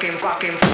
rocking, rocking.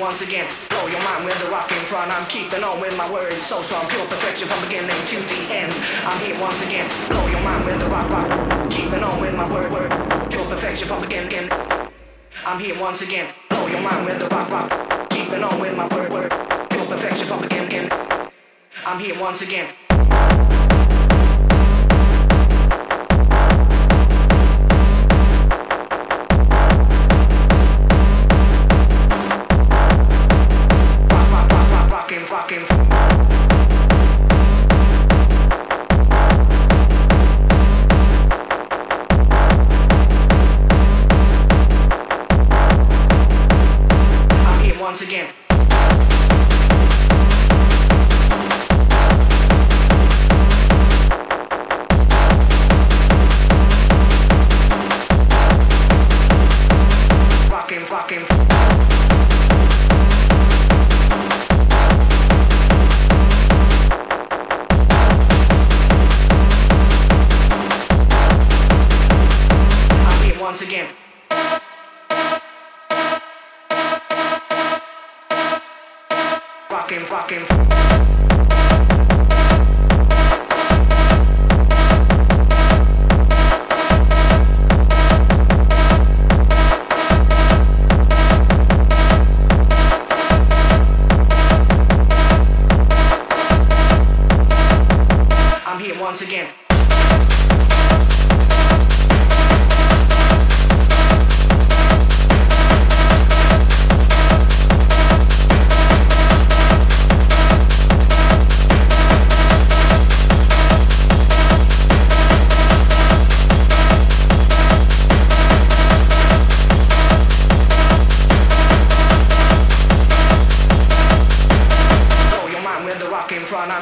Once again. Blow your mind with the rocking. Front, I'm keeping on with my words so strong, pure perfection from beginning to the end. I'm here once again. Blow your mind with the rock, rock. Keeping on with my word, word. Pure perfection from beginning. I'm here once again. Blow your mind with the rock, rock. Keeping on with my word, word. Pure perfection from beginning. I'm here once again. fucking once again.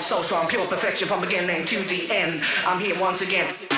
So strong, pure perfection from beginning to the end. I'm here once again.